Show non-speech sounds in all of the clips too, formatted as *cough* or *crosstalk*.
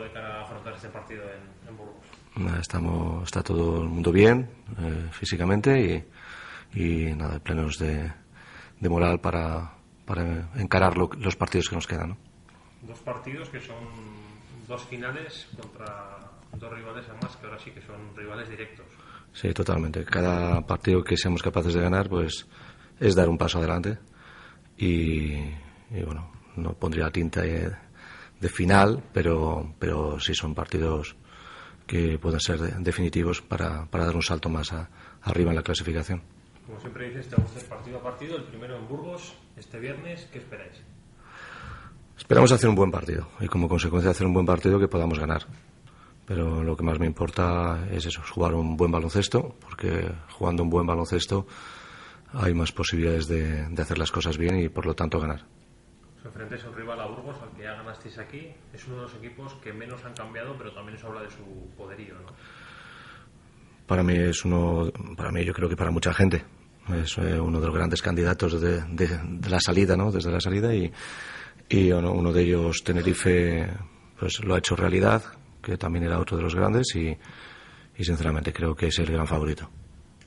equipo de cara a afrontar este partido en, en Burgos? Estamos, está todo el mundo bien eh, físicamente y, y nada, plenos de, de moral para, para encarar lo- los partidos que nos quedan. ¿no? Dos partidos que son dos finales contra dos rivales además que ahora sí que son rivales directos. Sí, totalmente. Cada partido que seamos capaces de ganar, pues es dar un paso adelante. Y, y, bueno, no pondría tinta de, de final, pero, pero sí son partidos que pueden ser de- definitivos para, para dar un salto más a- arriba en la clasificación. Como siempre dices, te gusta partido a partido, el primero en Burgos, este viernes, ¿qué esperáis? Esperamos hacer un buen partido y como consecuencia hacer un buen partido que podamos ganar. Pero lo que más me importa es eso, es jugar un buen baloncesto, porque jugando un buen baloncesto hay más posibilidades de, de hacer las cosas bien y por lo tanto ganar. Os enfrentáis a un rival a Burgos, al que ya ganasteis aquí. Es uno de los equipos que menos han cambiado, pero también os habla de su poderío, ¿no? Para mí es uno, para mí yo creo que para mucha gente es eh, uno de los grandes candidatos de, de- de la salida, ¿no? Desde la salida y, y uno, uno de ellos Tenerife pues lo ha hecho realidad, que también era otro de los grandes y, y sinceramente creo que es el gran favorito.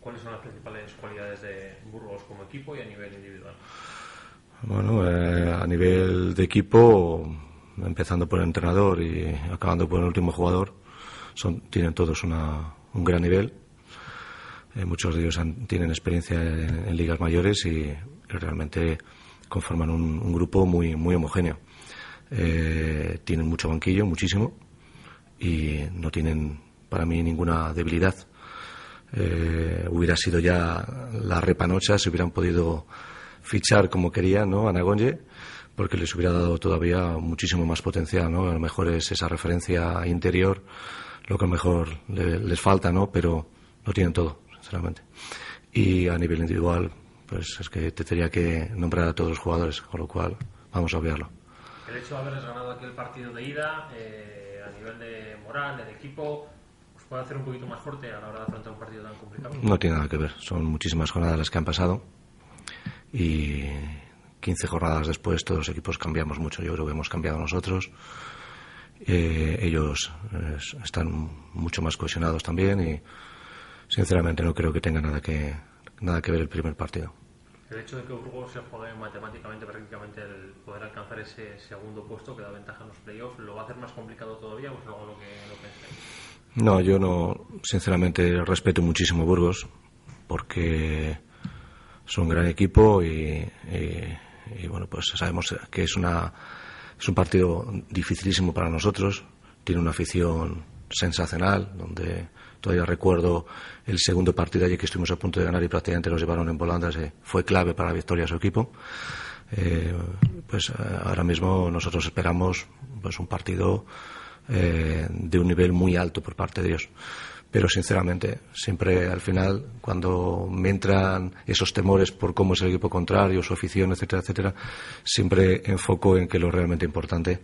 ¿Cuáles son las principales cualidades de Burgos como equipo y a nivel individual? Bueno, eh, a nivel de equipo, empezando por el entrenador y acabando por el último jugador, son, tienen todos una- un gran nivel. Eh, muchos de ellos han- tienen experiencia en, ligas mayores y, realmente conforman un, un grupo muy, muy homogéneo. Eh, tienen mucho banquillo, muchísimo, y no tienen para mí ninguna debilidad. Eh, hubiera sido ya la repanocha si hubieran podido fichar como querían ¿no? a Nagonye, porque les hubiera dado todavía muchísimo más potencial. ¿no? A lo mejor es esa referencia interior lo que a lo mejor le- les falta, ¿no? pero no tienen todo, sinceramente. Y a nivel individual, pues es que te tendría que nombrar a todos los jugadores, con lo cual vamos a obviarlo. El hecho de haberles ganado aquel partido de ida, eh, a nivel de moral, del equipo, ¿os puede hacer un poquito más fuerte a la hora de afrontar un partido tan complicado? No tiene nada que ver. Son muchísimas jornadas las que han pasado y 15 jornadas después todos los equipos cambiamos mucho. Yo creo que hemos cambiado nosotros. Eh, ellos eh, están mucho más cohesionados también y sinceramente no creo que tenga nada que nada que ver el primer partido. El hecho de que Burgos se juegue matemáticamente prácticamente el poder alcanzar ese segundo puesto que da ventaja en los playoffs, ¿lo va a hacer más complicado todavía o es algo lo que lo pensáis? No, yo no, sinceramente respeto muchísimo Burgos porque son un gran equipo y, y- y, bueno, pues sabemos que es una es un partido dificilísimo para nosotros. Tiene una afición sensacional, donde todavía recuerdo el segundo partido allí que estuvimos a punto de ganar y prácticamente nos llevaron en volandas. eh, fue clave para la victoria de su equipo. Eh, pues eh, ahora mismo nosotros esperamos pues un partido eh, de un nivel muy alto por parte de ellos. Pero sinceramente, siempre al final, cuando me entran esos temores por cómo es el equipo contrario, su afición, etcétera, etcétera, siempre enfoco en que lo realmente importante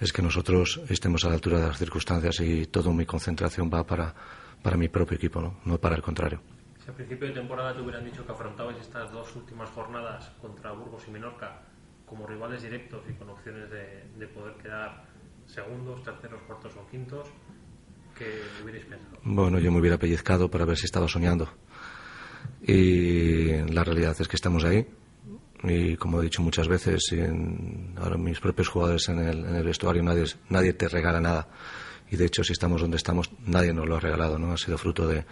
es que nosotros estemos a la altura de las circunstancias y toda mi concentración va para, para mi propio equipo, ¿no? no para el contrario. Si a principio de temporada te hubieran dicho que afrontabais estas dos últimas jornadas contra Burgos y Menorca como rivales directos y con opciones de, de poder quedar segundos, terceros, cuartos o quintos, ¿qué hubierais pensado? Bueno, yo me hubiera pellizcado para ver si estaba soñando. Y la realidad es que estamos ahí. Y como he dicho muchas veces, en, ahora mis propios jugadores en el, en el vestuario, nadie, nadie te regala nada. Y de hecho, si estamos donde estamos, nadie nos lo ha regalado, ¿no? Ha sido fruto de,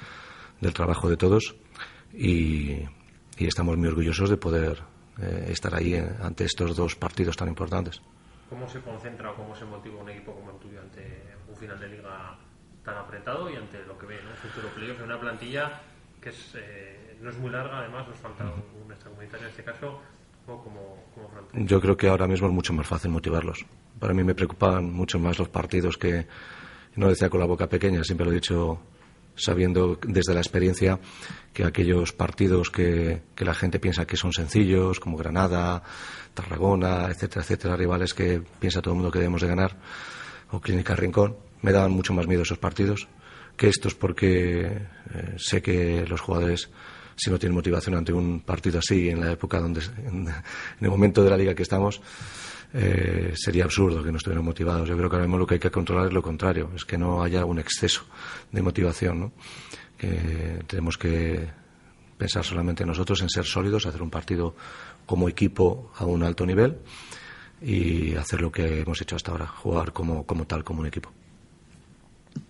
del trabajo de todos. Y, y estamos muy orgullosos de poder eh, estar ahí eh, ante estos dos partidos tan importantes. ¿Cómo se concentra o cómo se motiva un equipo como el tuyo ante un final de liga tan apretado y ante lo que ve, ¿no? futuro playoff una plantilla que es, eh, no es muy larga, además nos falta un extracomunitario en este caso, mismo como, Yo creo que ahora mismo es mucho más fácil motivarlos. Para mí me preocupan mucho más los partidos que, no lo decía con la boca pequeña, siempre lo he dicho sabiendo desde la experiencia que aquellos partidos que, que, la gente piensa que son sencillos, como Granada, Tarragona, etcétera, etcétera, rivales que piensa todo el mundo que debemos de ganar, o Clínica Rincón, me daban mucho más miedo esos partidos que estos porque eh, sé que los jugadores si no tienen motivación ante un partido así en la época donde *laughs* en, el momento de la liga que estamos eh, sería absurdo que no estuvieran motivados. Yo creo que ahora mismo lo que hay que controlar es lo contrario, es que no haya un exceso de motivación, ¿no? tenemos que pensar solamente nosotros en ser sólidos, hacer un partido como equipo a un alto nivel y hacer lo que hemos hecho hasta ahora, jugar como tal, como un equipo.